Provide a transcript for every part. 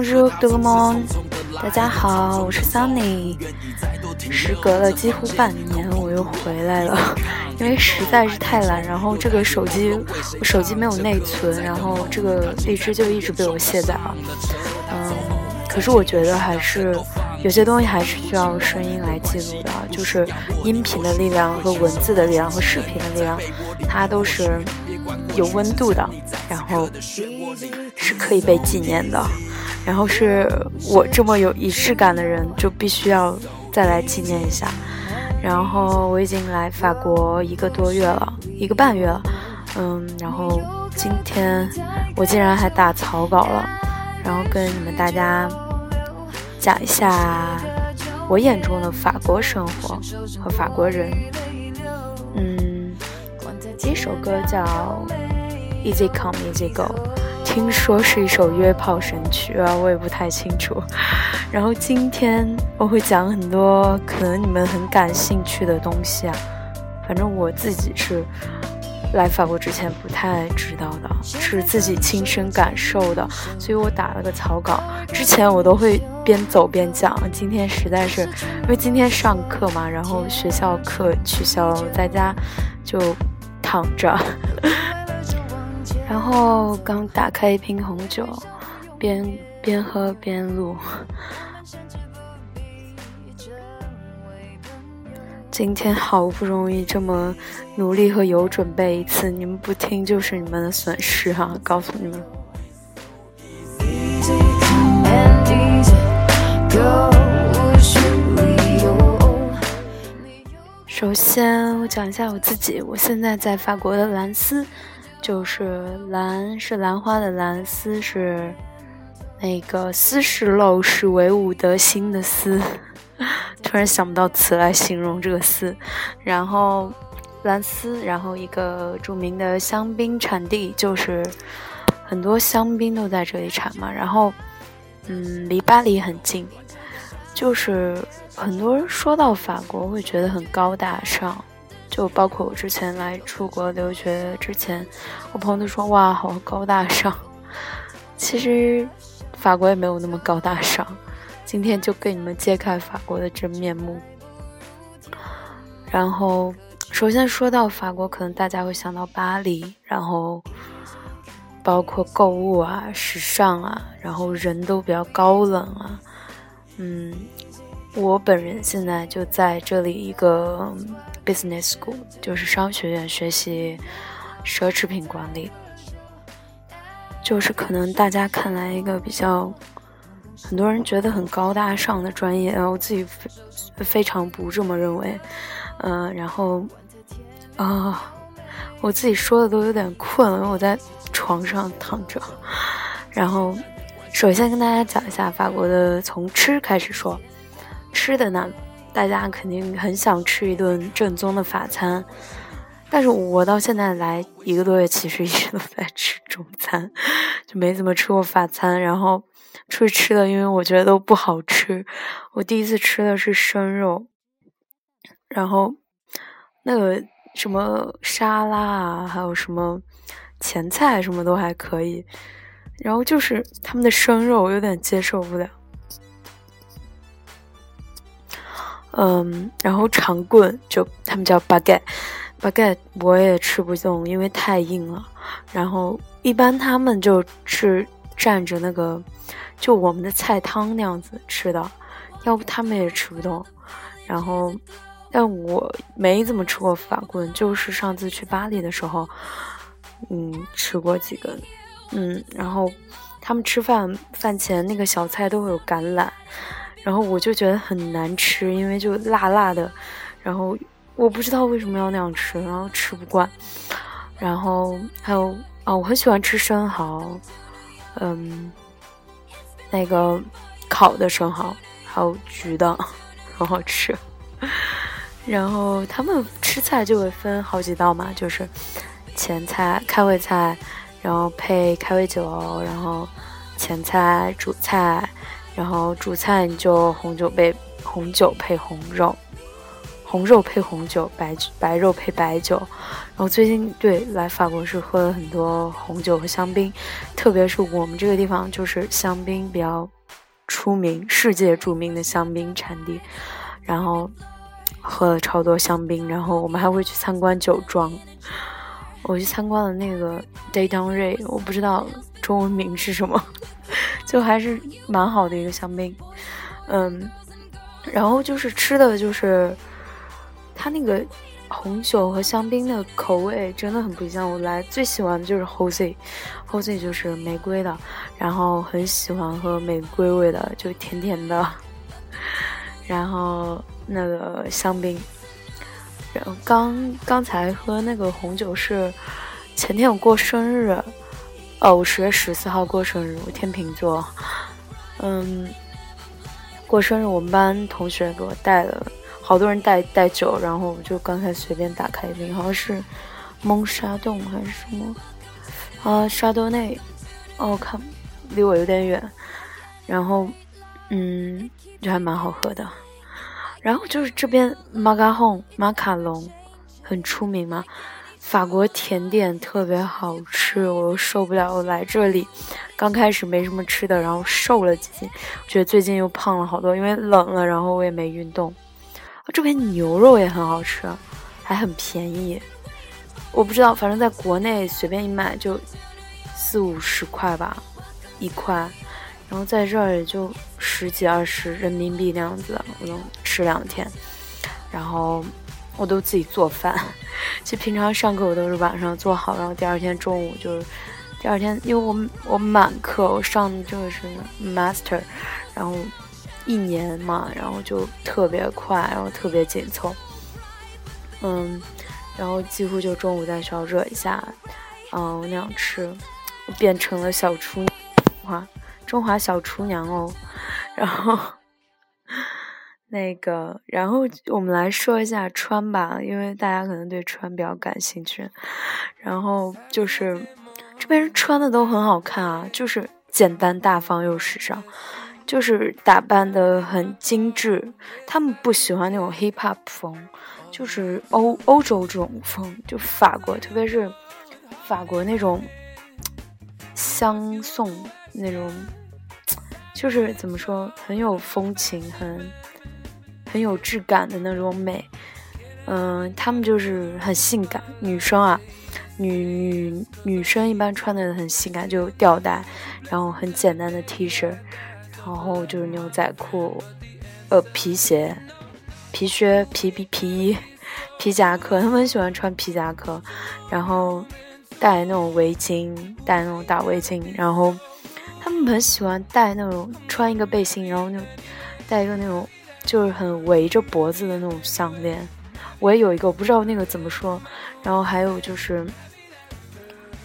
Bonjour, d o u m o n 大家好，我是 Sunny。时隔了几乎半年，我又回来了，因为实在是太懒。然后这个手机，我手机没有内存，然后这个荔枝就一直被我卸载了。嗯，可是我觉得还是有些东西还是需要声音来记录的，就是音频的力量和文字的力量和视频的力量，它都是有温度的，然后是可以被纪念的。然后是我这么有仪式感的人，就必须要再来纪念一下。然后我已经来法国一个多月了，一个半月了，嗯，然后今天我竟然还打草稿了，然后跟你们大家讲一下我眼中的法国生活和法国人。嗯，第一首歌叫《Easy Come Easy Go》。听说是一首约炮神曲啊，我也不太清楚。然后今天我会讲很多可能你们很感兴趣的东西啊，反正我自己是来法国之前不太知道的，是自己亲身感受的，所以我打了个草稿。之前我都会边走边讲，今天实在是因为今天上课嘛，然后学校课取消了，在家就躺着。然后刚打开一瓶红酒，边边喝边录。今天好不容易这么努力和有准备一次，你们不听就是你们的损失哈！告诉你们。首先我讲一下我自己，我现在在法国的兰斯。就是兰是兰花的兰，丝是那个丝是陋室惟吾德馨的丝，突然想不到词来形容这个丝。然后兰丝，然后一个著名的香槟产地，就是很多香槟都在这里产嘛。然后，嗯，离巴黎很近，就是很多人说到法国会觉得很高大上。就包括我之前来出国留学之前，我朋友都说哇，好高大上。其实法国也没有那么高大上。今天就给你们揭开法国的真面目。然后，首先说到法国，可能大家会想到巴黎，然后包括购物啊、时尚啊，然后人都比较高冷啊。嗯，我本人现在就在这里一个。Business School 就是商学院学习奢侈品管理，就是可能大家看来一个比较很多人觉得很高大上的专业，然后我自己非非常不这么认为。嗯，然后啊，我自己说的都有点困了，因为我在床上躺着。然后，首先跟大家讲一下法国的，从吃开始说，吃的呢。大家肯定很想吃一顿正宗的法餐，但是我到现在来一个多月，其实一直都在吃中餐，就没怎么吃过法餐。然后出去吃的，因为我觉得都不好吃。我第一次吃的是生肉，然后那个什么沙拉啊，还有什么前菜什么都还可以，然后就是他们的生肉，我有点接受不了。嗯，然后长棍就他们叫 baguette，baguette 我也吃不动，因为太硬了。然后一般他们就是蘸着那个，就我们的菜汤那样子吃的，要不他们也吃不动。然后，但我没怎么吃过法棍，就是上次去巴黎的时候，嗯，吃过几根。嗯，然后他们吃饭饭前那个小菜都会有橄榄。然后我就觉得很难吃，因为就辣辣的，然后我不知道为什么要那样吃，然后吃不惯。然后还有啊，我很喜欢吃生蚝，嗯，那个烤的生蚝，还有焗的，很好吃。然后他们吃菜就会分好几道嘛，就是前菜、开胃菜，然后配开胃酒，然后前菜、主菜。然后主菜就红酒配红酒配红肉，红肉配红酒，白白肉配白酒。然后最近对来法国是喝了很多红酒和香槟，特别是我们这个地方就是香槟比较出名，世界著名的香槟产地。然后喝了超多香槟，然后我们还会去参观酒庄。我去参观了那个 d a y d o n Ray，我不知道中文名是什么，就还是蛮好的一个香槟。嗯，然后就是吃的就是它那个红酒和香槟的口味真的很不一样。我来最喜欢的就是 Jose，Jose 就是玫瑰的，然后很喜欢喝玫瑰味的，就甜甜的。然后那个香槟，然后刚刚才喝那个红酒是前天我过生日，哦，我十月十四号过生日，我天秤座，嗯，过生日我们班同学给我带了好多人带带酒，然后我就刚才随便打开一瓶，好像是蒙沙洞还是什么？啊沙多内，哦看离我有点远，然后嗯。就还蛮好喝的，然后就是这边马卡龙，马卡龙很出名嘛，法国甜点特别好吃，我又受不了。我来这里刚开始没什么吃的，然后瘦了几斤，觉得最近又胖了好多，因为冷了，然后我也没运动。这边牛肉也很好吃，还很便宜，我不知道，反正在国内随便一买就四五十块吧，一块。然后在这儿也就十几二十人民币那样子，我能吃两天。然后我都自己做饭，其实平常上课我都是晚上做好，然后第二天中午就是，第二天因为我我满课，我上这个是 master，然后一年嘛，然后就特别快，然后特别紧凑，嗯，然后几乎就中午在学校热一下，嗯，我那样吃，变成了小厨哇。中华小厨娘哦，然后那个，然后我们来说一下穿吧，因为大家可能对穿比较感兴趣。然后就是这边人穿的都很好看啊，就是简单大方又时尚，就是打扮的很精致。他们不喜欢那种 hip hop 风，就是欧欧洲这种风，就法国，特别是法国那种相送那种。就是怎么说，很有风情，很很有质感的那种美。嗯，他们就是很性感，女生啊，女女女生一般穿的很性感，就吊带，然后很简单的 T 恤，然后就是牛仔裤，呃，皮鞋、皮靴、皮皮皮衣、皮夹克，他们很喜欢穿皮夹克，然后戴那种围巾，戴那种大围巾，然后。他们很喜欢戴那种穿一个背心，然后就戴一个那种就是很围着脖子的那种项链。我也有一个，我不知道那个怎么说。然后还有就是，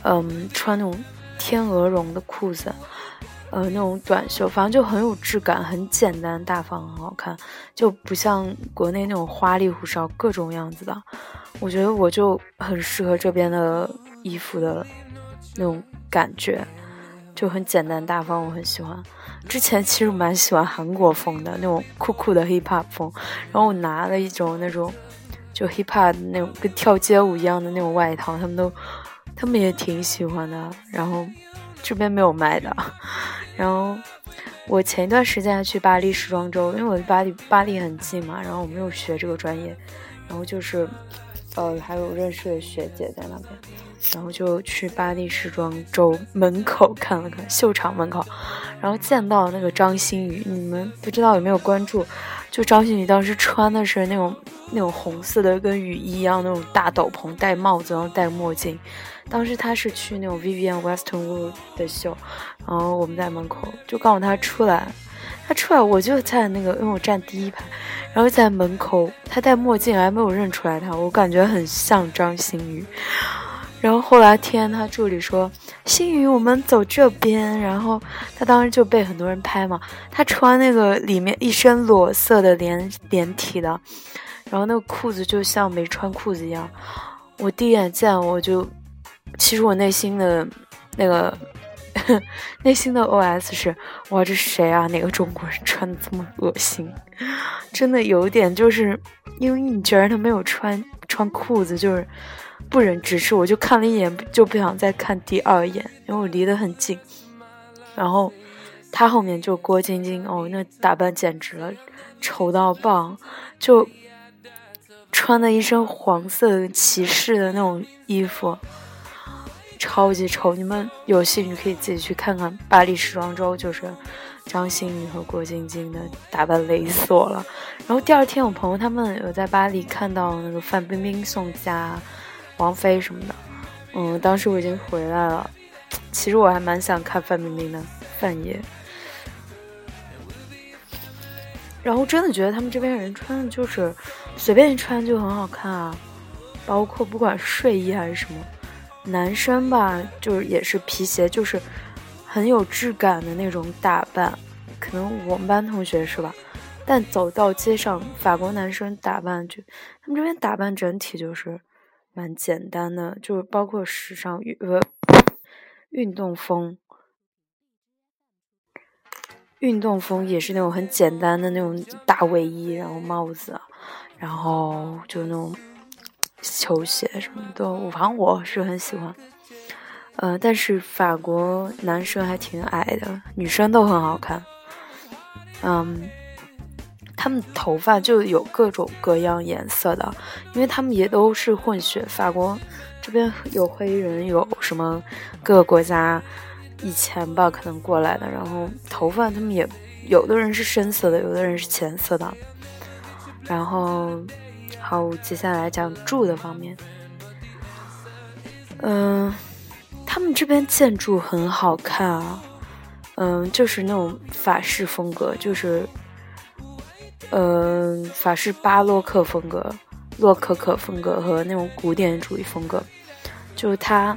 嗯，穿那种天鹅绒的裤子，呃，那种短袖，反正就很有质感，很简单大方，很好看，就不像国内那种花里胡哨各种样子的。我觉得我就很适合这边的衣服的那种感觉。就很简单大方，我很喜欢。之前其实蛮喜欢韩国风的那种酷酷的 hip hop 风，然后我拿了一种那种就 hip hop 那种跟跳街舞一样的那种外套，他们都他们也挺喜欢的。然后这边没有卖的。然后我前一段时间还去巴黎时装周，因为我离巴黎巴黎很近嘛，然后我没有学这个专业，然后就是呃还有认识的学姐在那边。然后就去巴黎时装周门口看了看秀场门口，然后见到那个张馨予，你们不知道有没有关注？就张馨予当时穿的是那种那种红色的跟雨衣一样那种大斗篷，戴帽子，然后戴墨镜。当时他是去那种 Vivienne Westwood 的秀，然后我们在门口就告诉他出来，他出来我就在那个，因为我站第一排，然后在门口，他戴墨镜还没有认出来他，我感觉很像张馨予。然后后来听他助理说，馨予，我们走这边。然后他当时就被很多人拍嘛。他穿那个里面一身裸色的连连体的，然后那个裤子就像没穿裤子一样。我第一眼见我就，其实我内心的那个 内心的 OS 是：哇，这是谁啊？哪个中国人穿的这么恶心？真的有点就是，因为你觉得他没有穿穿裤子，就是不忍直视。我就看了一眼，就不想再看第二眼，因为我离得很近。然后他后面就郭晶晶，哦，那打扮简直了，丑到爆，就穿的一身黄色骑士的那种衣服。超级丑！你们有兴趣可以自己去看看巴黎时装周，就是张馨予和郭晶晶的打扮雷死我了。然后第二天，我朋友他们有在巴黎看到那个范冰冰、宋佳、王菲什么的。嗯，当时我已经回来了。其实我还蛮想看范冰冰的范爷。然后真的觉得他们这边人穿的就是随便一穿就很好看啊，包括不管睡衣还是什么。男生吧，就是也是皮鞋，就是很有质感的那种打扮。可能我们班同学是吧？但走到街上，法国男生打扮就，他们这边打扮整体就是蛮简单的，就是包括时尚运呃运动风，运动风也是那种很简单的那种大卫衣，然后帽子，然后就那种。球鞋什么的，反正我是很喜欢。呃，但是法国男生还挺矮的，女生都很好看。嗯，他们头发就有各种各样颜色的，因为他们也都是混血。法国这边有黑人，有什么各个国家以前吧可能过来的，然后头发他们也有的人是深色的，有的人是浅色的，然后。好，接下来讲住的方面。嗯，他们这边建筑很好看啊，嗯，就是那种法式风格，就是，嗯，法式巴洛克风格、洛可可风格和那种古典主义风格，就是它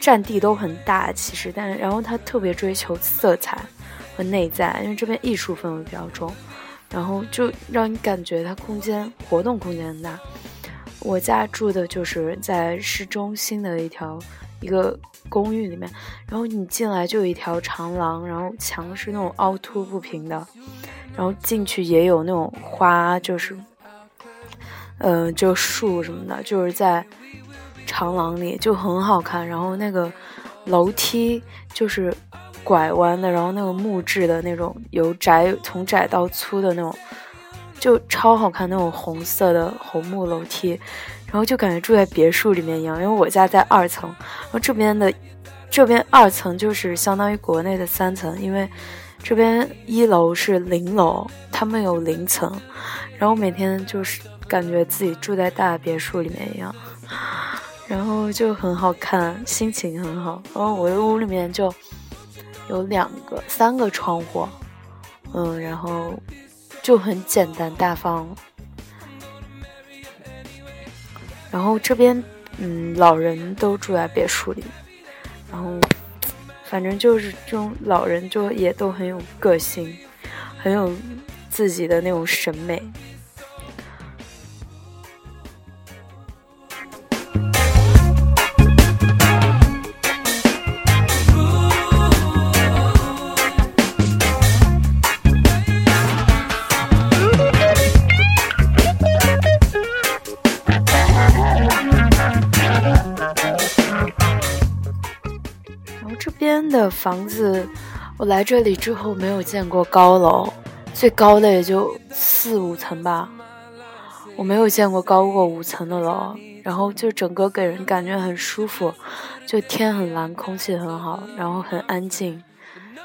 占地都很大，其实，但然后它特别追求色彩和内在，因为这边艺术氛围比较重。然后就让你感觉它空间活动空间很大。我家住的就是在市中心的一条一个公寓里面，然后你进来就有一条长廊，然后墙是那种凹凸不平的，然后进去也有那种花，就是，呃，就树什么的，就是在长廊里就很好看。然后那个楼梯就是。拐弯的，然后那个木质的那种，由窄从窄到粗的那种，就超好看那种红色的红木楼梯，然后就感觉住在别墅里面一样。因为我家在二层，然后这边的这边二层就是相当于国内的三层，因为这边一楼是零楼，他们有零层，然后每天就是感觉自己住在大别墅里面一样，然后就很好看，心情很好。然后我的屋里面就。有两个、三个窗户，嗯，然后就很简单大方。然后这边，嗯，老人都住在别墅里，然后反正就是这种老人就也都很有个性，很有自己的那种审美。的房子，我来这里之后没有见过高楼，最高的也就四五层吧，我没有见过高过五层的楼。然后就整个给人感觉很舒服，就天很蓝，空气很好，然后很安静。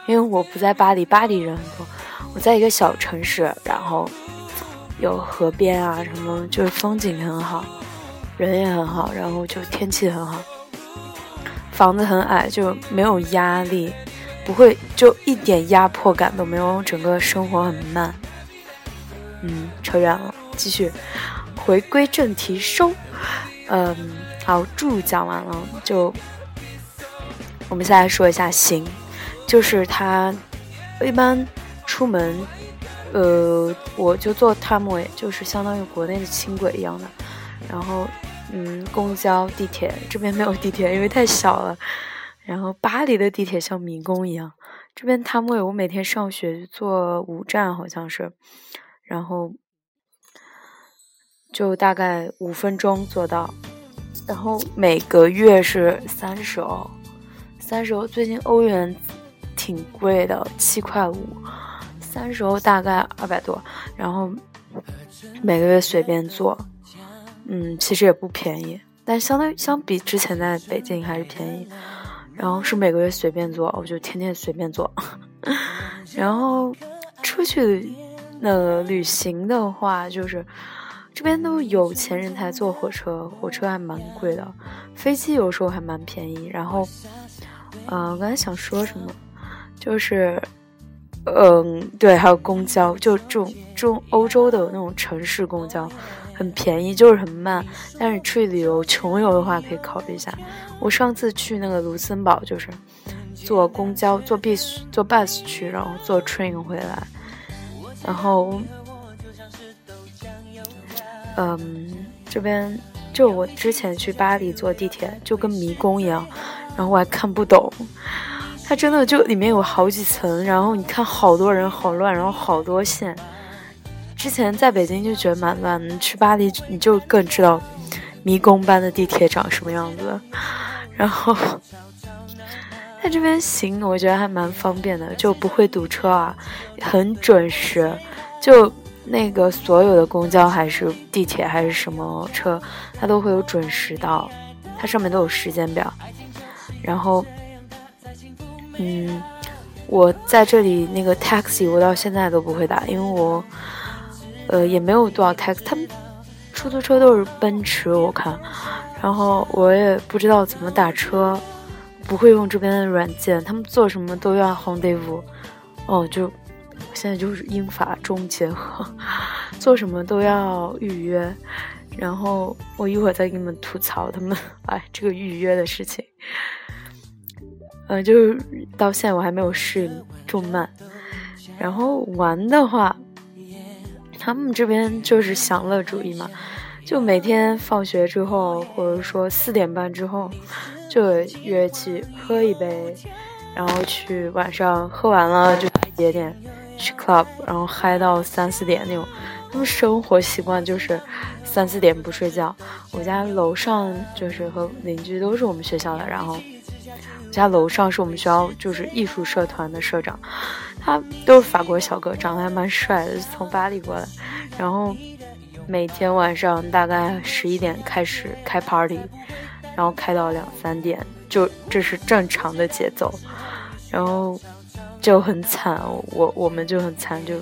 因为我不在巴黎，巴黎人很多，我在一个小城市，然后有河边啊什么，就是风景很好，人也很好，然后就天气很好。房子很矮，就没有压力，不会就一点压迫感都没有，整个生活很慢。嗯，扯远了，继续回归正题，收。嗯，好，住讲完了，就我们现在说一下行，就是他一般出门，呃，我就坐 tramway，就是相当于国内的轻轨一样的，然后。嗯，公交、地铁这边没有地铁，因为太小了。然后巴黎的地铁像迷宫一样，这边他们我每天上学坐五站好像是，然后就大概五分钟坐到，然后每个月是三十欧，三十欧最近欧元挺贵的，七块五，三十欧大概二百多，然后每个月随便坐，嗯，其实也不便宜，但相当于相比之前在北京还是便宜。然后是每个月随便坐，我就天天随便坐。然后出去那个旅行的话，就是这边都有钱人才坐火车，火车还蛮贵的，飞机有时候还蛮便宜。然后，嗯，我刚才想说什么，就是，嗯，对，还有公交，就这种这种欧洲的那种城市公交。很便宜，就是很慢。但是出去旅游穷游的话，可以考虑一下。我上次去那个卢森堡，就是坐公交、坐 bus、坐 bus 去，然后坐 train 回来。然后，嗯，这边就我之前去巴黎坐地铁，就跟迷宫一样，然后我还看不懂。它真的就里面有好几层，然后你看好多人，好乱，然后好多线。之前在北京就觉得蛮乱的，去巴黎你就更知道迷宫般的地铁长什么样子。然后在这边行，我觉得还蛮方便的，就不会堵车啊，很准时。就那个所有的公交还是地铁还是什么车，它都会有准时到，它上面都有时间表。然后，嗯，我在这里那个 taxi 我到现在都不会打，因为我。呃，也没有多少 tax，他们出租车都是奔驰，我看，然后我也不知道怎么打车，不会用这边的软件，他们做什么都要 rendezvous，哦，就现在就是英法中结合，做什么都要预约，然后我一会儿再给你们吐槽他们，哎，这个预约的事情，呃，就是到现在我还没有适应这么慢，然后玩的话。他们这边就是享乐主义嘛，就每天放学之后，或者说四点半之后，就约去喝一杯，然后去晚上喝完了就一点去 club，然后嗨到三四点那种。他们生活习惯就是三四点不睡觉。我家楼上就是和邻居都是我们学校的，然后家楼上是我们学校就是艺术社团的社长。他都是法国小哥，长得还蛮帅的，从巴黎过来。然后每天晚上大概十一点开始开 party，然后开到两三点，就这是正常的节奏。然后就很惨，我我们就很惨，就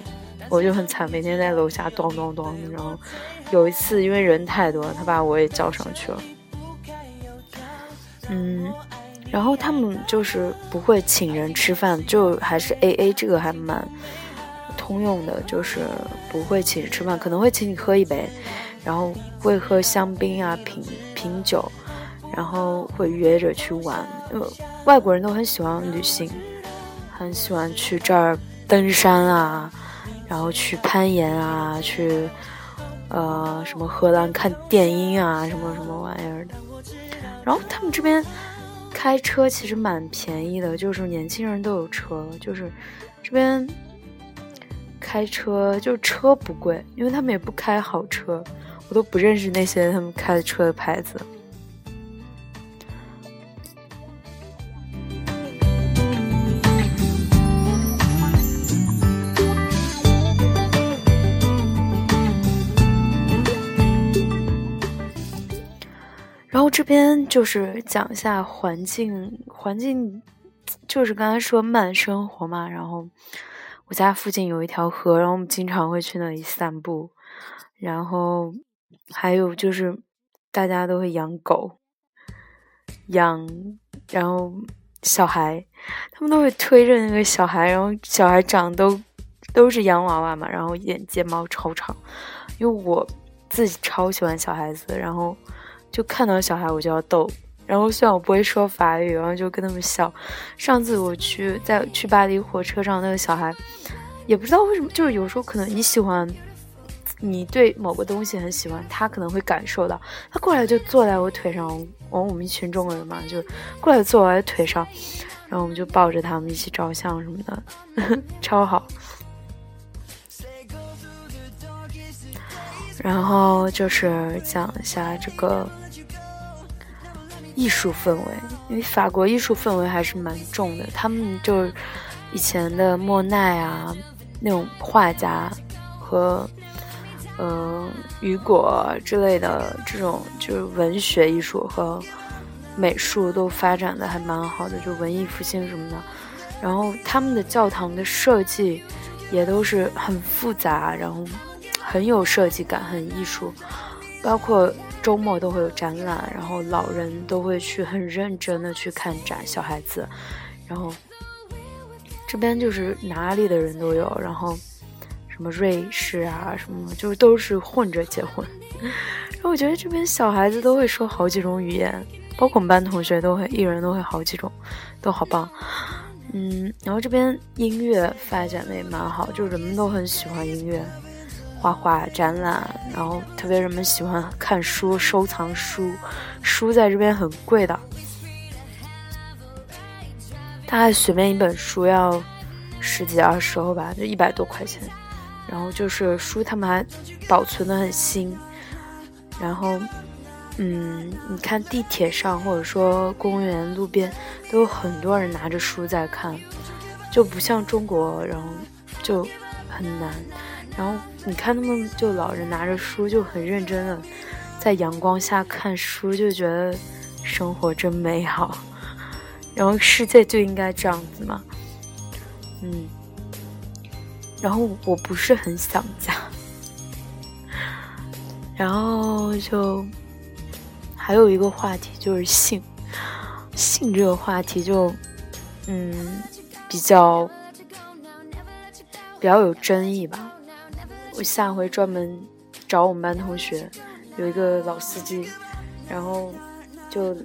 我就很惨，每天在楼下咚咚咚。然后有一次因为人太多，他把我也叫上去了。嗯。然后他们就是不会请人吃饭，就还是 A A，这个还蛮通用的，就是不会请人吃饭，可能会请你喝一杯，然后会喝香槟啊，品品酒，然后会约着去玩。呃，外国人都很喜欢旅行，很喜欢去这儿登山啊，然后去攀岩啊，去呃什么荷兰看电音啊，什么什么玩意儿的。然后他们这边。开车其实蛮便宜的，就是年轻人都有车，就是这边开车就车不贵，因为他们也不开好车，我都不认识那些他们开的车的牌子。然后这边就是讲一下环境，环境就是刚才说慢生活嘛。然后我家附近有一条河，然后我们经常会去那里散步。然后还有就是大家都会养狗，养，然后小孩，他们都会推着那个小孩，然后小孩长都都是洋娃娃嘛，然后眼睫毛超长。因为我自己超喜欢小孩子，然后。就看到小孩我就要逗，然后虽然我不会说法语，然后就跟他们笑。上次我去在去巴黎火车上，那个小孩也不知道为什么，就是有时候可能你喜欢你对某个东西很喜欢，他可能会感受到，他过来就坐在我腿上，我我们一群中国人嘛，就过来坐我的腿上，然后我们就抱着他们一起照相什么的，超好。然后就是讲一下这个艺术氛围，因为法国艺术氛围还是蛮重的。他们就是以前的莫奈啊，那种画家和呃雨果之类的这种，就是文学艺术和美术都发展的还蛮好的，就文艺复兴什么的。然后他们的教堂的设计也都是很复杂，然后。很有设计感，很艺术，包括周末都会有展览，然后老人都会去很认真的去看展，小孩子，然后这边就是哪里的人都有，然后什么瑞士啊，什么就是都是混着结婚，然后我觉得这边小孩子都会说好几种语言，包括我们班同学都会，一人都会好几种，都好棒，嗯，然后这边音乐发展的也蛮好，就人们都很喜欢音乐。画画展览，然后特别人们喜欢看书、收藏书，书在这边很贵的，大概随便一本书要十几二十欧吧，就一百多块钱。然后就是书他们还保存的很新，然后嗯，你看地铁上或者说公园路边都有很多人拿着书在看，就不像中国，然后就很难。然后你看他们就老人拿着书就很认真的在阳光下看书，就觉得生活真美好。然后世界就应该这样子嘛，嗯。然后我不是很想家，然后就还有一个话题就是性，性这个话题就嗯比较比较有争议吧。下回专门找我们班同学，有一个老司机，然后就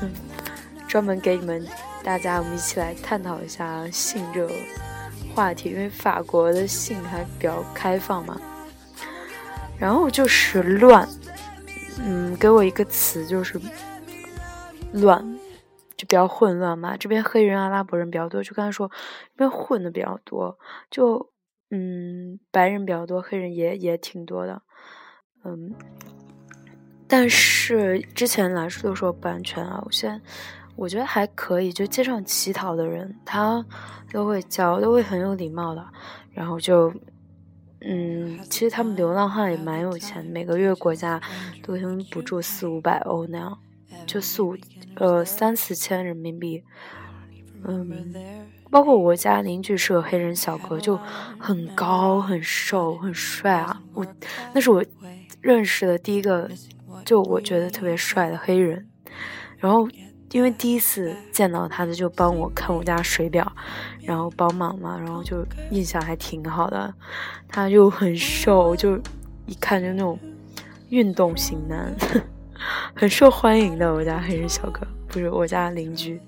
专门给你们大家，我们一起来探讨一下性这个话题，因为法国的性还比较开放嘛。然后就是乱，嗯，给我一个词就是乱，就比较混乱嘛。这边黑人、阿拉伯人比较多，就刚才说这边混的比较多，就。嗯，白人比较多，黑人也也挺多的，嗯，但是之前来说都说不安全啊，我现在我觉得还可以，就街上乞讨的人，他都会叫，都会很有礼貌的，然后就，嗯，其实他们流浪汉也蛮有钱，每个月国家都他们补助四五百欧那样，就四五呃三四千人民币，嗯。包括我家邻居是个黑人小哥，就很高、很瘦、很帅啊！我那是我认识的第一个，就我觉得特别帅的黑人。然后因为第一次见到他的，就帮我看我家水表，然后帮忙嘛，然后就印象还挺好的。他就很瘦，就一看就那种运动型男，很受欢迎的。我家黑人小哥不是我家邻居。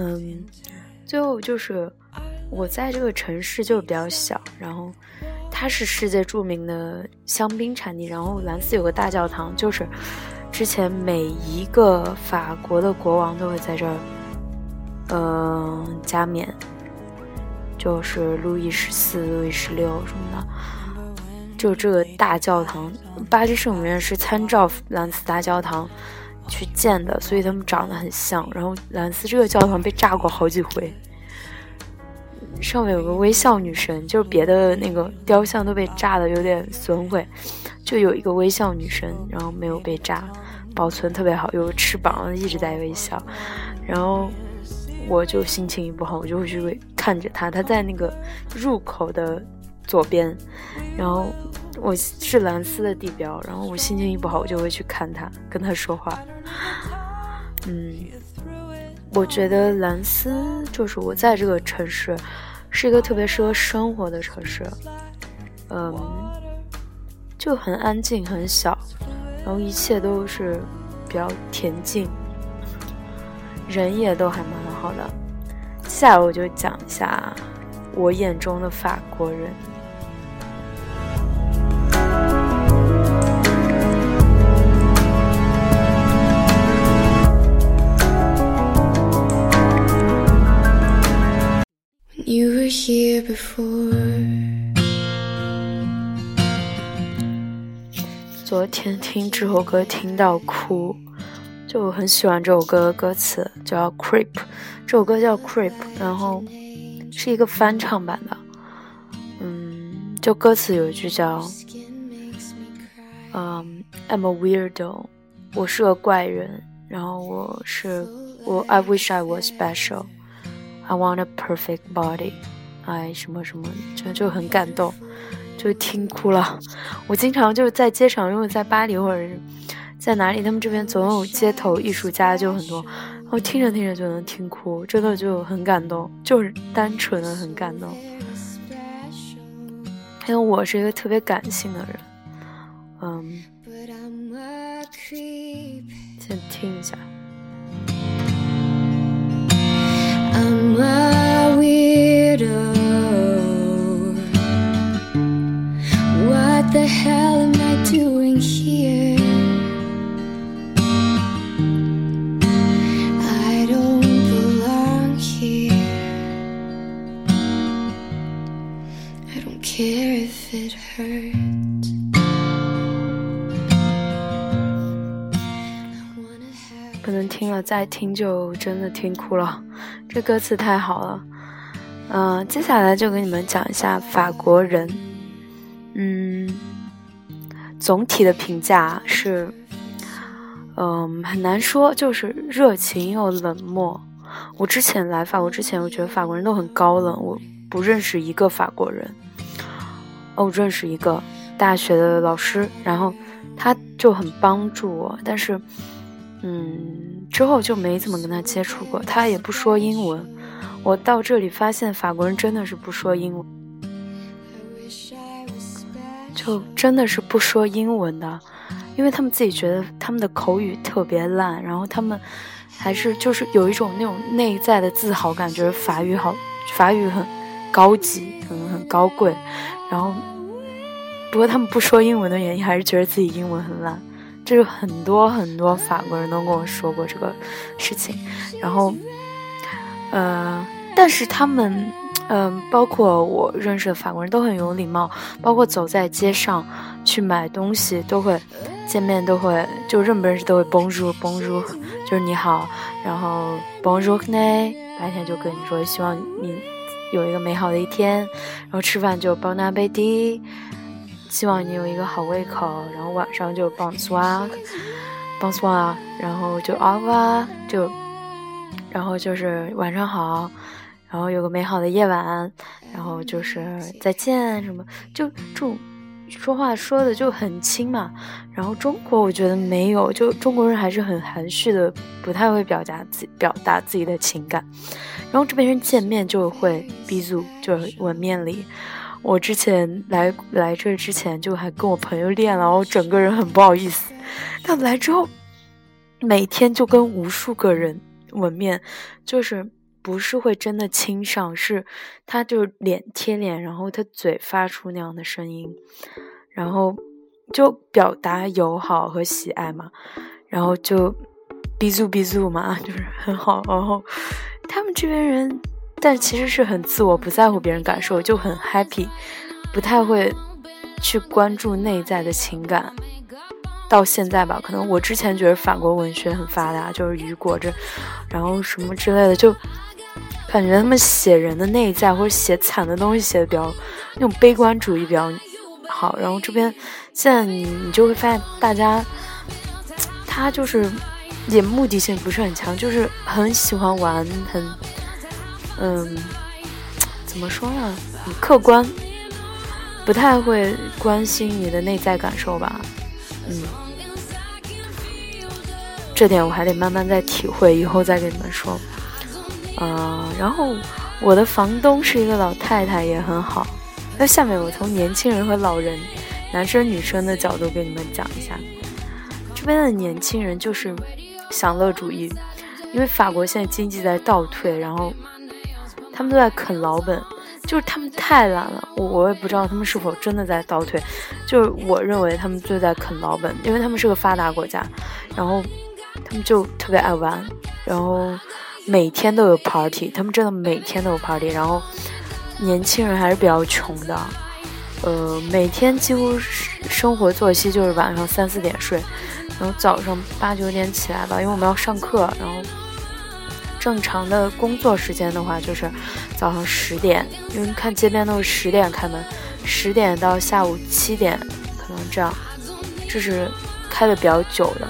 嗯，最后就是我在这个城市就比较小，然后它是世界著名的香槟产地，然后兰斯有个大教堂，就是之前每一个法国的国王都会在这儿，嗯，加冕，就是路易十四、路易十六什么的，就这个大教堂，巴黎圣母院是参照兰斯大教堂。去建的，所以他们长得很像。然后兰斯这个教堂被炸过好几回，上面有个微笑女神，就是别的那个雕像都被炸的有点损毁，就有一个微笑女神，然后没有被炸，保存特别好，有翅膀一直在微笑。然后我就心情一不好，我就会去看着她，她在那个入口的左边，然后。我是兰斯的地标，然后我心情一不好，我就会去看他，跟他说话。嗯，我觉得兰斯就是我在这个城市，是一个特别适合生活的城市。嗯，就很安静，很小，然后一切都是比较恬静，人也都还蛮好的。接下来我就讲一下我眼中的法国人。You were here before. 昨天听这首歌听到哭，就我很喜欢这首歌的歌词，叫《Creep》，这首歌叫《Creep》，然后是一个翻唱版的。嗯，就歌词有一句叫，嗯，I'm a weirdo，我是个怪人，然后我是我，I wish I was special I want a perfect body，哎，什么什么，就就很感动，就听哭了。我经常就是在街上，因为在巴黎或者在哪里，他们这边总有街头艺术家，就很多，然后听着听着就能听哭，真的就很感动，就是单纯的很感动。因为我是一个特别感性的人，嗯，先听一下。I'm a. What the hell am I doing here? I don't belong here. I don't care if it hurts. 了再听就真的听哭了，这歌词太好了。嗯，接下来就给你们讲一下法国人。嗯，总体的评价是，嗯，很难说，就是热情又冷漠。我之前来法国之前，我觉得法国人都很高冷，我不认识一个法国人。哦，认识一个大学的老师，然后他就很帮助我，但是，嗯，之后就没怎么跟他接触过。他也不说英文，我到这里发现法国人真的是不说英文，就真的是不说英文的，因为他们自己觉得他们的口语特别烂，然后他们还是就是有一种那种内在的自豪感，觉得法语好，法语很高级，很很高贵。然后，不过他们不说英文的原因，还是觉得自己英文很烂。这是很多很多法国人都跟我说过这个事情。然后，呃，但是他们，嗯，包括我认识的法国人都很有礼貌，包括走在街上去买东西都会见面都会就认不认识都会 Bonjour Bonjour，就是你好。然后 Bonjour，白天就跟你说希望你。有一个美好的一天，然后吃饭就包拿贝蒂，希望你有一个好胃口。然后晚上就 bonsoir，bonsoir，然后就 awa，就，然后就是晚上好，然后有个美好的夜晚，然后就是再见什么，就这种说话说的就很轻嘛。然后中国我觉得没有，就中国人还是很含蓄的，不太会表达自表达自己的情感。然后这边人见面就会 b 组，就是吻面礼。我之前来来这之前就还跟我朋友练了，我整个人很不好意思。但来之后，每天就跟无数个人吻面，就是不是会真的亲上，是他就脸贴脸，然后他嘴发出那样的声音，然后就表达友好和喜爱嘛，然后就 b 组 b 组嘛，就是很好，然后。他们这边人，但其实是很自我，不在乎别人感受，就很 happy，不太会去关注内在的情感。到现在吧，可能我之前觉得法国文学很发达，就是雨果这，然后什么之类的，就感觉他们写人的内在或者写惨的东西写的比较那种悲观主义比较好。然后这边现在你你就会发现，大家他就是。也目的性不是很强，就是很喜欢玩，很，嗯，怎么说呢？很客观，不太会关心你的内在感受吧？嗯，这点我还得慢慢再体会，以后再跟你们说。嗯，然后我的房东是一个老太太，也很好。那下面我从年轻人和老人，男生女生的角度给你们讲一下，这边的年轻人就是。享乐主义，因为法国现在经济在倒退，然后他们都在啃老本，就是他们太懒了。我我也不知道他们是否真的在倒退，就是我认为他们就在啃老本，因为他们是个发达国家，然后他们就特别爱玩，然后每天都有 party，他们真的每天都有 party，然后年轻人还是比较穷的，呃，每天几乎生活作息就是晚上三四点睡，然后早上八九点起来吧，因为我们要上课，然后正常的工作时间的话就是早上十点，因为看街边都是十点开门，十点到下午七点，可能这样，这是开的比较久的，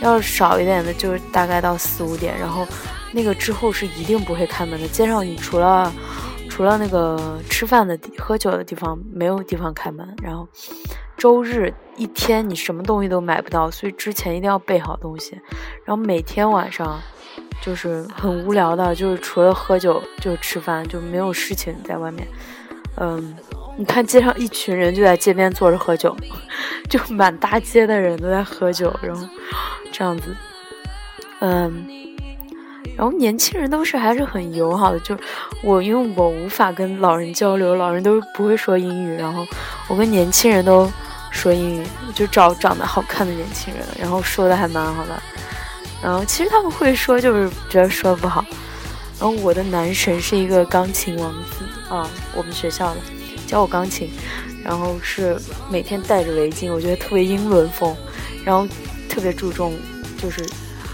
要是少一点的，就是大概到四五点，然后那个之后是一定不会开门的，街上你除了。除了那个吃饭的、喝酒的地方，没有地方开门。然后周日一天你什么东西都买不到，所以之前一定要备好东西。然后每天晚上就是很无聊的，就是除了喝酒就吃饭，就没有事情在外面。嗯，你看街上一群人就在街边坐着喝酒，就满大街的人都在喝酒，然后这样子，嗯。然后年轻人都是还是很友好的，就我因为我无法跟老人交流，老人都不会说英语，然后我跟年轻人都说英语，就找长得好看的年轻人，然后说的还蛮好的。然后其实他们会说，就是觉得说不好。然后我的男神是一个钢琴王子啊，我们学校的教我钢琴，然后是每天戴着围巾，我觉得特别英伦风，然后特别注重就是。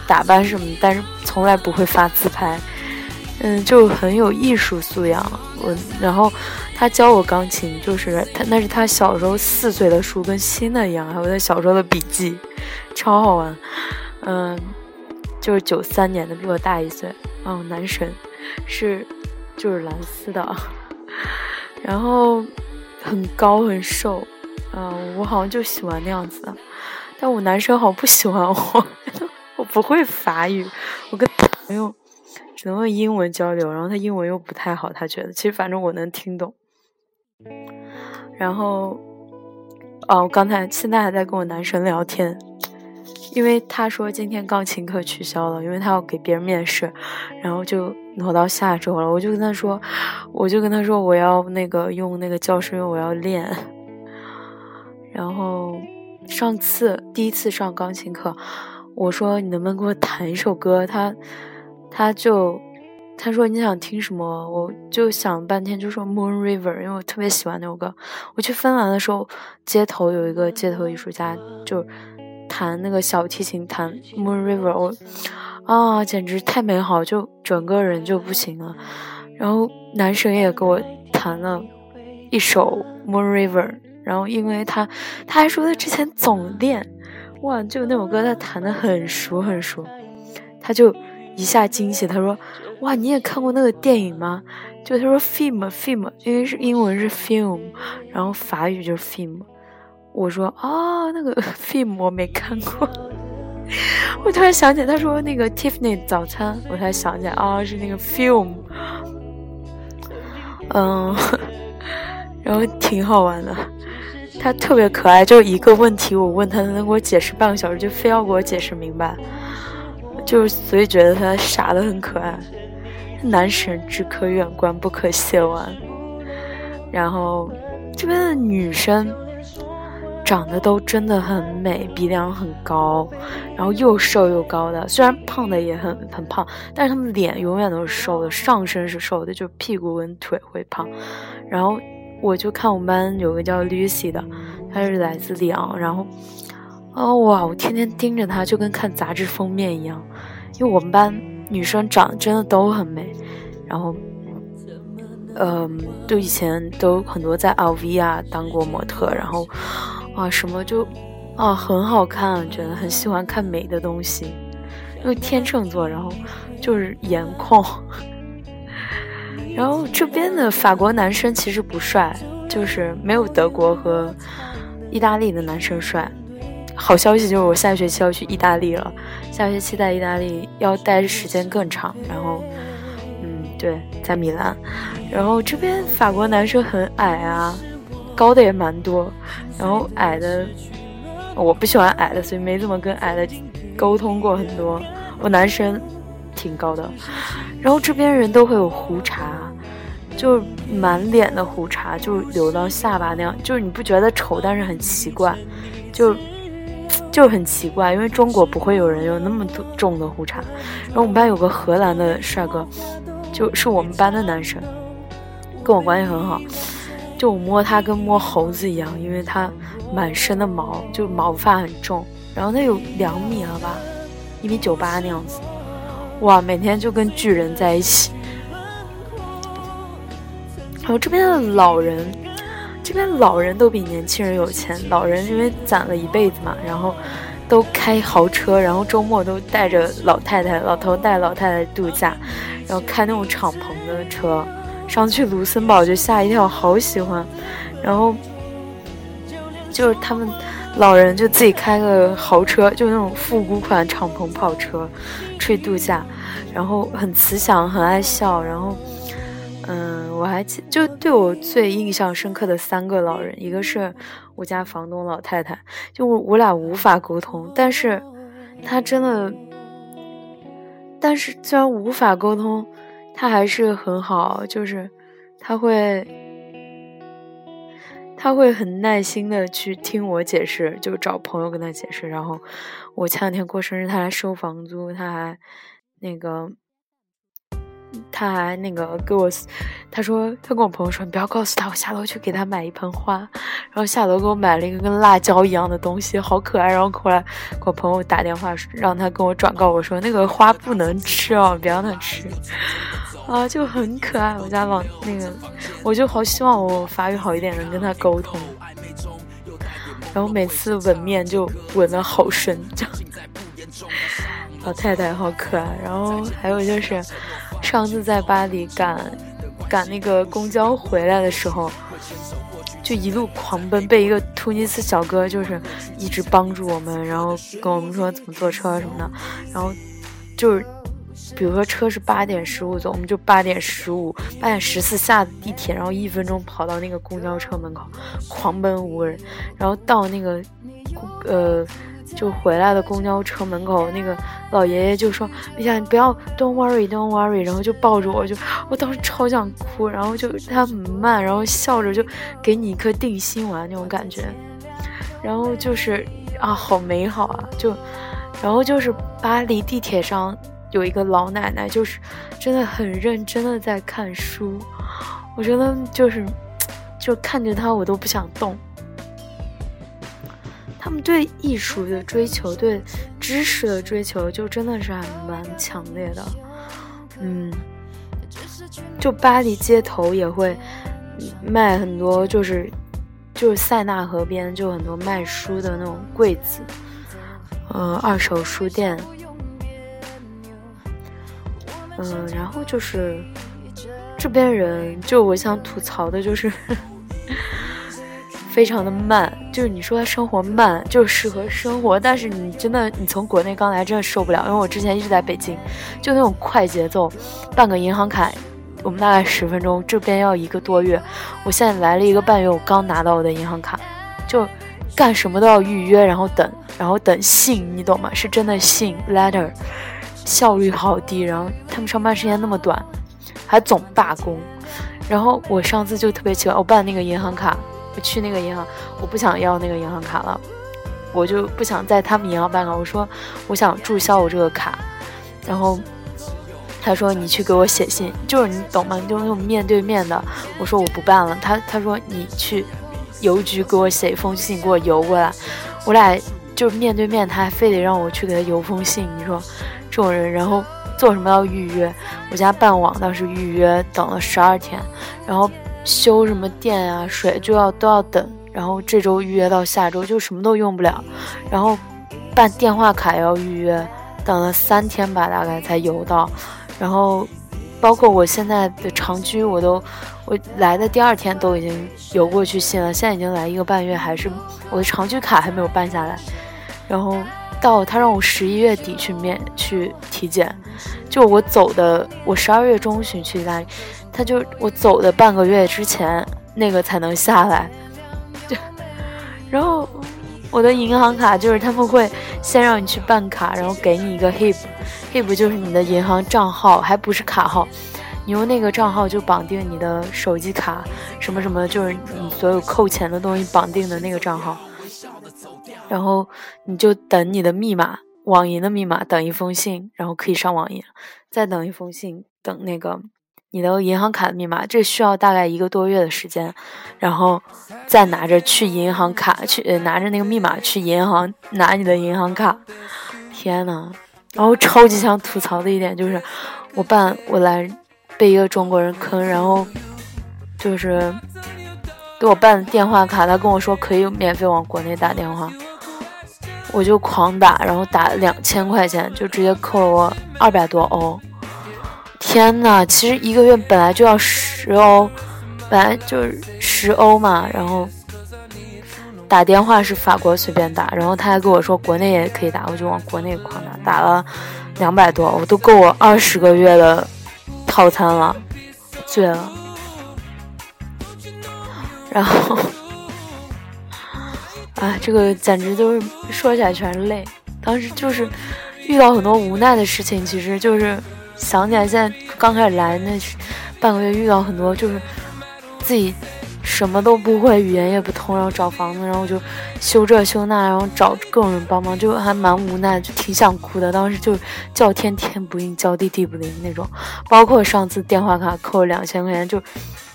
打扮什么，但是从来不会发自拍，嗯，就很有艺术素养。我然后他教我钢琴，就是他那是他小时候四岁的书，跟新的一样，还有他小时候的笔记，超好玩。嗯，就是九三年的，比我大一岁。哦，男神是就是蓝丝的，然后很高很瘦，嗯，我好像就喜欢那样子的，但我男生好像不喜欢我。我不会法语，我跟朋友只能用英文交流，然后他英文又不太好，他觉得其实反正我能听懂。然后，哦，我刚才现在还在跟我男神聊天，因为他说今天钢琴课取消了，因为他要给别人面试，然后就挪到下周了。我就跟他说，我就跟他说我要那个用那个教室，因为我要练。然后上次第一次上钢琴课。我说你能不能给我弹一首歌？他，他就，他说你想听什么？我就想半天，就说 Moon River，因为我特别喜欢那首歌。我去芬兰的时候，街头有一个街头艺术家，就弹那个小提琴，弹 Moon River，我啊，简直太美好，就整个人就不行了。然后男神也给我弹了一首 Moon River，然后因为他，他还说他之前总练。哇，就那首歌，他弹的很熟很熟，他就一下惊喜，他说：“哇，你也看过那个电影吗？”就他说 “film film”，因为是英文是 “film”，然后法语就是 “film”。我说：“啊，那个 film 我没看过。”我突然想起，他说那个 Tiffany 早餐，我才想起来，啊，是那个 “film”。嗯，然后挺好玩的。他特别可爱，就一个问题，我问他，他能给我解释半个小时，就非要给我解释明白，就所以觉得他傻的很可爱。男神只可远观，不可亵玩。然后这边的女生长得都真的很美，鼻梁很高，然后又瘦又高的，虽然胖的也很很胖，但是她们脸永远都是瘦的，上身是瘦的，就屁股跟腿会胖，然后。我就看我们班有个叫 Lucy 的，她是来自里昂，然后，哦哇，我天天盯着她，就跟看杂志封面一样。因为我们班女生长得真的都很美，然后，嗯，就以前都很多在 LV 啊当过模特，然后，啊什么就，啊很好看，觉得很喜欢看美的东西，因为天秤座，然后就是颜控。然后这边的法国男生其实不帅，就是没有德国和意大利的男生帅。好消息就是我下学期要去意大利了，下学期在意大利要待的时间更长。然后，嗯，对，在米兰。然后这边法国男生很矮啊，高的也蛮多。然后矮的，我不喜欢矮的，所以没怎么跟矮的沟通过很多。我男生挺高的。然后这边人都会有胡茬。就满脸的胡茬，就留到下巴那样，就是你不觉得丑，但是很奇怪，就就很奇怪，因为中国不会有人有那么多重的胡茬。然后我们班有个荷兰的帅哥，就是我们班的男生，跟我关系很好，就我摸它跟摸猴子一样，因为它满身的毛，就毛发很重。然后它有两米了吧，一米九八那样子，哇，每天就跟巨人在一起。然后这边的老人，这边老人都比年轻人有钱。老人因为攒了一辈子嘛，然后都开豪车，然后周末都带着老太太、老头带老太太度假，然后开那种敞篷的车。上去卢森堡就吓一跳，好喜欢。然后就是他们老人就自己开个豪车，就那种复古款敞篷跑车，出去度假，然后很慈祥，很爱笑，然后。嗯，我还记，就对我最印象深刻的三个老人，一个是我家房东老太太，就我我俩无法沟通，但是她真的，但是虽然无法沟通，他还是很好，就是他会，他会很耐心的去听我解释，就找朋友跟他解释，然后我前两天过生日，他还收房租，他还那个。他还那个给我，他说他跟我朋友说，你不要告诉他，我下楼去给他买一盆花，然后下楼给我买了一个跟辣椒一样的东西，好可爱。然后后来给我朋友打电话，让他跟我转告我说，那个花不能吃哦，别让他吃，啊，就很可爱。我家老那个，我就好希望我发育好一点，能跟他沟通。然后每次吻面就吻的好深，这样。老太太好可爱。然后还有就是。上次在巴黎赶赶那个公交回来的时候，就一路狂奔，被一个突尼斯小哥就是一直帮助我们，然后跟我们说怎么坐车什么的。然后就是，比如说车是八点十五走，我们就八点十五、八点十四下的地铁，然后一分钟跑到那个公交车门口，狂奔无人，然后到那个呃。就回来的公交车门口，那个老爷爷就说：“哎呀，你不要，Don't worry，Don't worry。”然后就抱着我，就我当时超想哭。然后就他很慢，然后笑着就给你一颗定心丸那种感觉。然后就是啊，好美好啊！就，然后就是巴黎地铁上有一个老奶奶，就是真的很认真的在看书。我觉得就是，就看着她，我都不想动。他们对艺术的追求，对知识的追求，就真的是还蛮强烈的。嗯，就巴黎街头也会卖很多，就是就是塞纳河边就很多卖书的那种柜子，呃，二手书店。嗯，然后就是这边人，就我想吐槽的就是。非常的慢，就是你说他生活慢，就适合生活，但是你真的，你从国内刚来真的受不了，因为我之前一直在北京，就那种快节奏，办个银行卡，我们大概十分钟，这边要一个多月，我现在来了一个半月，我刚拿到我的银行卡，就干什么都要预约，然后等，然后等信，你懂吗？是真的信 letter，效率好低，然后他们上班时间那么短，还总罢工，然后我上次就特别奇怪，我办那个银行卡。我去那个银行，我不想要那个银行卡了，我就不想在他们银行办了。我说我想注销我这个卡，然后他说你去给我写信，就是你懂吗？就那种面对面的。我说我不办了。他他说你去邮局给我写一封信，给我邮过来。我俩就面对面，他还非得让我去给他邮封信。你说这种人，然后做什么要预约？我家办网当时预约等了十二天，然后。修什么电啊水就要都要等，然后这周预约到下周就什么都用不了，然后办电话卡要预约，等了三天吧大概才邮到，然后包括我现在的长居我都我来的第二天都已经邮过去信了，现在已经来一个半月还是我的长居卡还没有办下来，然后到他让我十一月底去面去体检，就我走的我十二月中旬去意大利。他就我走的半个月之前那个才能下来，就然后我的银行卡就是他们会先让你去办卡，然后给你一个 HIP，HIP 就是你的银行账号，还不是卡号，你用那个账号就绑定你的手机卡，什么什么就是你所有扣钱的东西绑定的那个账号，然后你就等你的密码，网银的密码，等一封信，然后可以上网银，再等一封信，等那个。你的银行卡的密码，这需要大概一个多月的时间，然后再拿着去银行卡去拿着那个密码去银行拿你的银行卡。天呐！然后超级想吐槽的一点就是，我办我来被一个中国人坑，然后就是给我办电话卡，他跟我说可以免费往国内打电话，我就狂打，然后打两千块钱，就直接扣了我二百多欧。天呐，其实一个月本来就要十欧，本来就是十欧嘛。然后打电话是法国随便打，然后他还跟我说国内也可以打，我就往国内狂打，打了两百多欧，都够我二十个月的套餐了，醉了。然后，啊，这个简直就是说起来全是泪。当时就是遇到很多无奈的事情，其实就是。想起来，现在刚开始来那半个月，遇到很多就是自己什么都不会，语言也不通，然后找房子，然后就修这修那，然后找各种人帮忙，就还蛮无奈，就挺想哭的。当时就叫天天不应，叫地地不灵那种。包括上次电话卡扣了两千块钱，就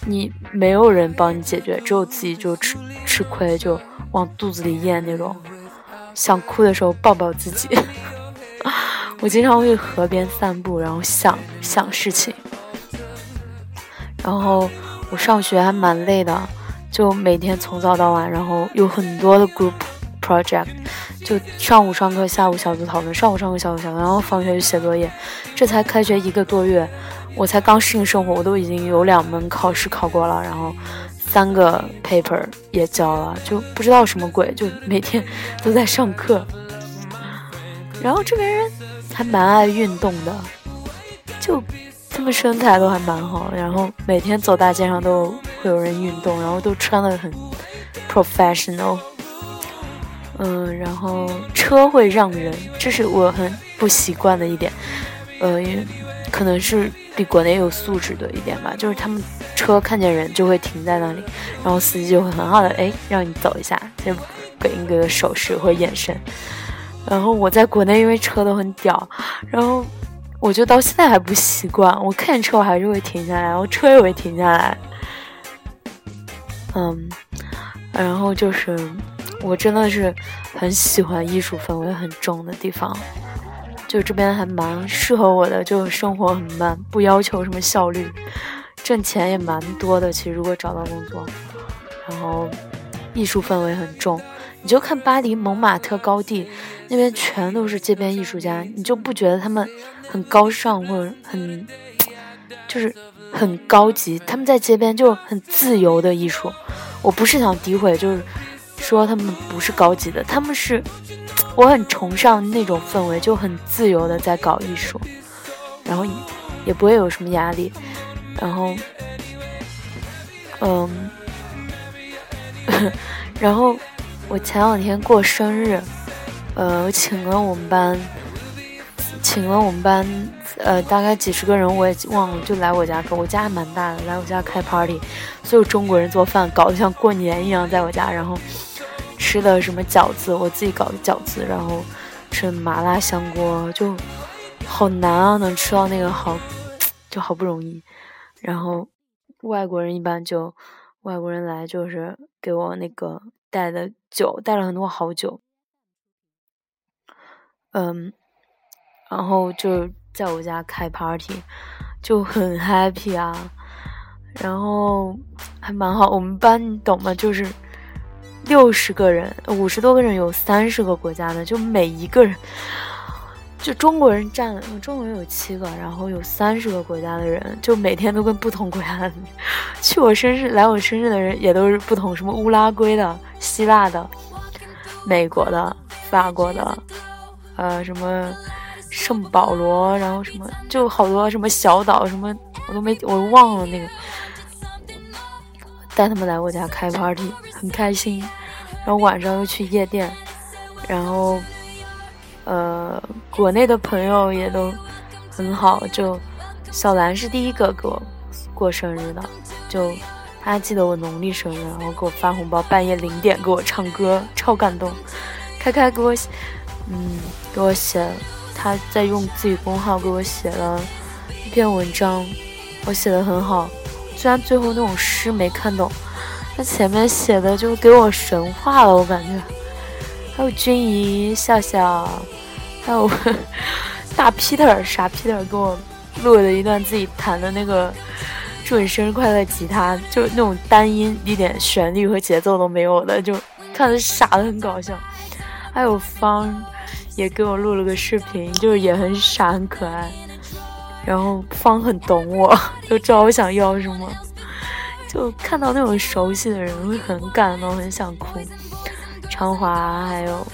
你没有人帮你解决，只有自己就吃吃亏，就往肚子里咽那种。想哭的时候抱抱自己。我经常会去河边散步，然后想想事情。然后我上学还蛮累的，就每天从早到晚，然后有很多的 group project，就上午上课，下午小组讨论，上午上课，下午小组，然后放学就写作业。这才开学一个多月，我才刚适应生活，我都已经有两门考试考过了，然后三个 paper 也交了，就不知道什么鬼，就每天 都在上课。然后这边人。还蛮爱运动的，就他们身材都还蛮好，然后每天走大街上都会有人运动，然后都穿的很 professional。嗯，然后车会让人，这是我很不习惯的一点。呃，因为可能是比国内有素质的一点吧，就是他们车看见人就会停在那里，然后司机就会很好的哎让你走一下，就给一个手势或眼神。然后我在国内，因为车都很屌，然后我就到现在还不习惯。我看见车，我还是会停下来，然后车也会停下来。嗯，然后就是我真的是很喜欢艺术氛围很重的地方，就这边还蛮适合我的，就生活很慢，不要求什么效率，挣钱也蛮多的。其实如果找到工作，然后艺术氛围很重。你就看巴黎蒙马特高地，那边全都是街边艺术家，你就不觉得他们很高尚或者很，就是很高级？他们在街边就很自由的艺术。我不是想诋毁，就是说他们不是高级的，他们是，我很崇尚那种氛围，就很自由的在搞艺术，然后也不会有什么压力，然后，嗯，然后。我前两天过生日，呃，我请了我们班，请了我们班，呃，大概几十个人，我也忘了，就来我家，我家还蛮大的，来我家开 party，所有中国人做饭，搞得像过年一样，在我家，然后吃的什么饺子，我自己搞的饺子，然后吃麻辣香锅，就好难啊，能吃到那个好，就好不容易，然后外国人一般就，外国人来就是给我那个。带的酒带了很多好酒，嗯，然后就在我家开 party，就很 happy 啊，然后还蛮好。我们班你懂吗？就是六十个人，五十多个人，有三十个国家的，就每一个人。就中国人占了，中国人有七个，然后有三十个国家的人，就每天都跟不同国家的去我生日来我生日的人也都是不同，什么乌拉圭的、希腊的、美国的、法国的，呃，什么圣保罗，然后什么就好多什么小岛，什么我都没我忘了那个，带他们来我家开 party，很开心，然后晚上又去夜店，然后。呃，国内的朋友也都很好，就小兰是第一个给我过生日的，就他还记得我农历生日，然后给我发红包，半夜零点给我唱歌，超感动。开开给我，嗯，给我写，他在用自己工号给我写了一篇文章，我写的很好，虽然最后那种诗没看懂，他前面写的就给我神话了，我感觉。还有君怡、笑笑，还有 大 Peter 傻 Peter 给我录了一段自己弹的那个“祝你生日快乐”吉他，就那种单音，一点旋律和节奏都没有的，就看着傻的很搞笑。还有方也给我录了个视频，就是也很傻很可爱。然后方很懂我，都知道我想要什么，就看到那种熟悉的人会很感动，很想哭。昌华还有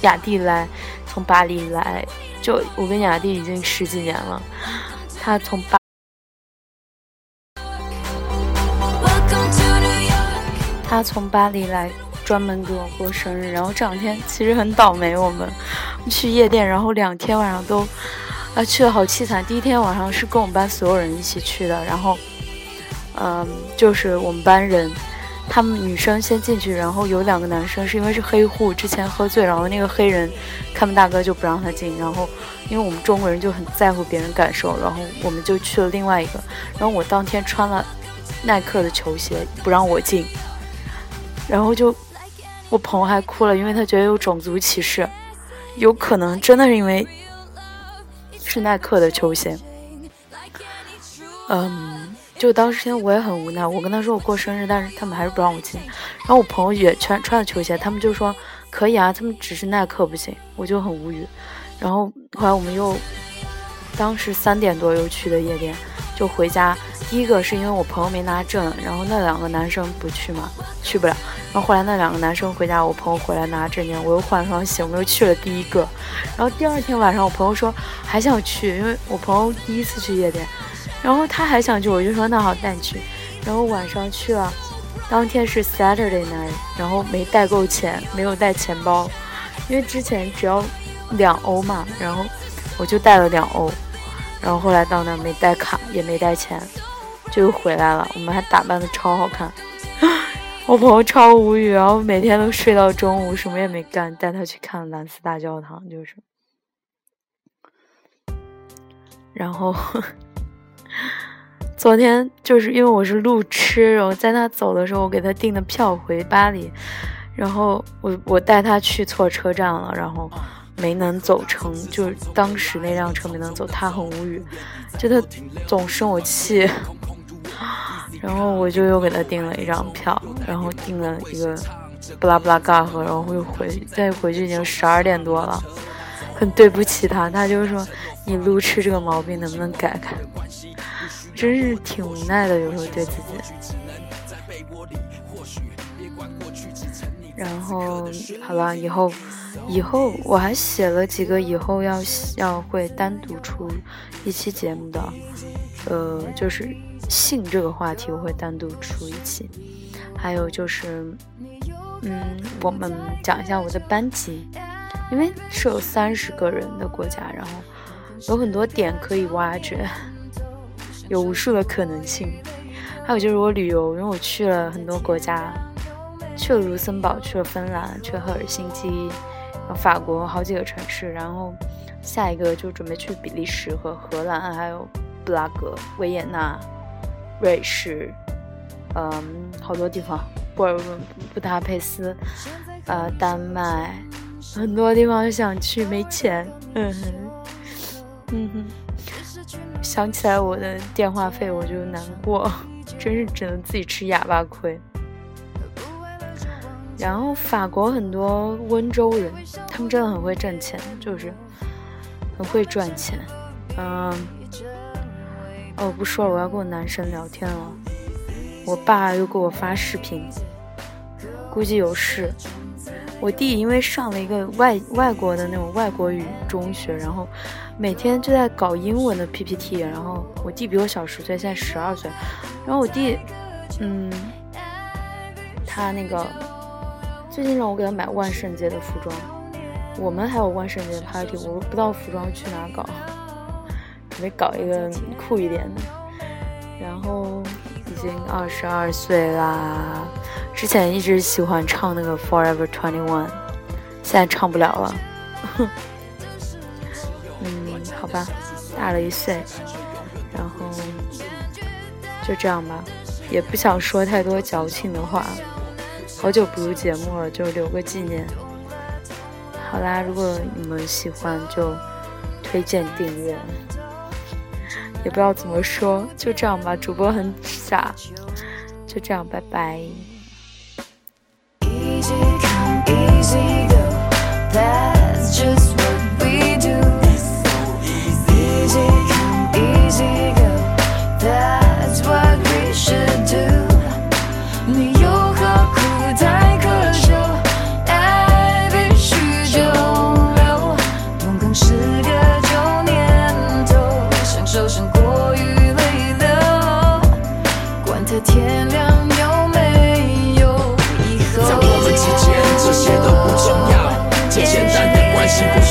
雅蒂来，从巴黎来，就我跟雅蒂已经十几年了。他从巴，他从巴黎来，专门给我过生日。然后这两天其实很倒霉，我们去夜店，然后两天晚上都啊去的好凄惨。第一天晚上是跟我们班所有人一起去的，然后嗯，就是我们班人。他们女生先进去，然后有两个男生是因为是黑户，之前喝醉，然后那个黑人看门大哥就不让他进。然后因为我们中国人就很在乎别人感受，然后我们就去了另外一个。然后我当天穿了耐克的球鞋，不让我进。然后就我朋友还哭了，因为他觉得有种族歧视，有可能真的是因为是耐克的球鞋。嗯。就当时我也很无奈，我跟他说我过生日，但是他们还是不让我进。然后我朋友也穿穿了球鞋，他们就说可以啊，他们只是耐克不行，我就很无语。然后后来我们又当时三点多又去的夜店，就回家。第一个是因为我朋友没拿证，然后那两个男生不去嘛，去不了。然后后来那两个男生回家，我朋友回来拿证件，我又换双鞋，我们又去了第一个。然后第二天晚上，我朋友说还想去，因为我朋友第一次去夜店。然后他还想去，我就说那好带你去。然后晚上去了，当天是 Saturday night，然后没带够钱，没有带钱包，因为之前只要两欧嘛，然后我就带了两欧。然后后来到那没带卡，也没带钱，就回来了。我们还打扮的超好看，我朋友超无语，然后每天都睡到中午，什么也没干，带他去看蓝斯大教堂，就是，然后。昨天就是因为我是路痴，然后在他走的时候，我给他订的票回巴黎，然后我我带他去错车站了，然后没能走成，就是当时那辆车没能走，他很无语，就他总生我气，然后我就又给他订了一张票，然后订了一个布拉布拉嘎和，然后又回再回去已经十二点多了，很对不起他，他就说你路痴这个毛病能不能改改？真是挺无奈的，有时候对自己。然后好了，以后以后我还写了几个以后要要会单独出一期节目的，呃，就是性这个话题我会单独出一期。还有就是，嗯，我们讲一下我的班级，因为是有三十个人的国家，然后有很多点可以挖掘。有无数的可能性，还有就是我旅游，因为我去了很多国家，去了卢森堡，去了芬兰，去了赫尔辛基，法国好几个城市，然后下一个就准备去比利时和荷兰，还有布拉格、维也纳、瑞士，嗯，好多地方，布尔布达佩斯，呃，丹麦，很多地方想去，没钱，嗯哼，嗯哼。想起来我的电话费我就难过，真是只能自己吃哑巴亏。然后法国很多温州人，他们真的很会挣钱，就是很会赚钱。嗯，哦，不说了，我要跟我男神聊天了。我爸又给我发视频，估计有事。我弟因为上了一个外外国的那种外国语中学，然后每天就在搞英文的 PPT。然后我弟比我小十岁，现在十二岁。然后我弟，嗯，他那个最近让我给他买万圣节的服装。我们还有万圣节 party，我不知道服装去哪搞，准备搞一个酷一点的。然后已经二十二岁啦。之前一直喜欢唱那个 Forever Twenty One，现在唱不了了。嗯，好吧，大了一岁。然后就这样吧，也不想说太多矫情的话。好久不录节目了，就留个纪念。好啦，如果你们喜欢，就推荐订阅。也不知道怎么说，就这样吧。主播很傻，就这样，拜拜。在我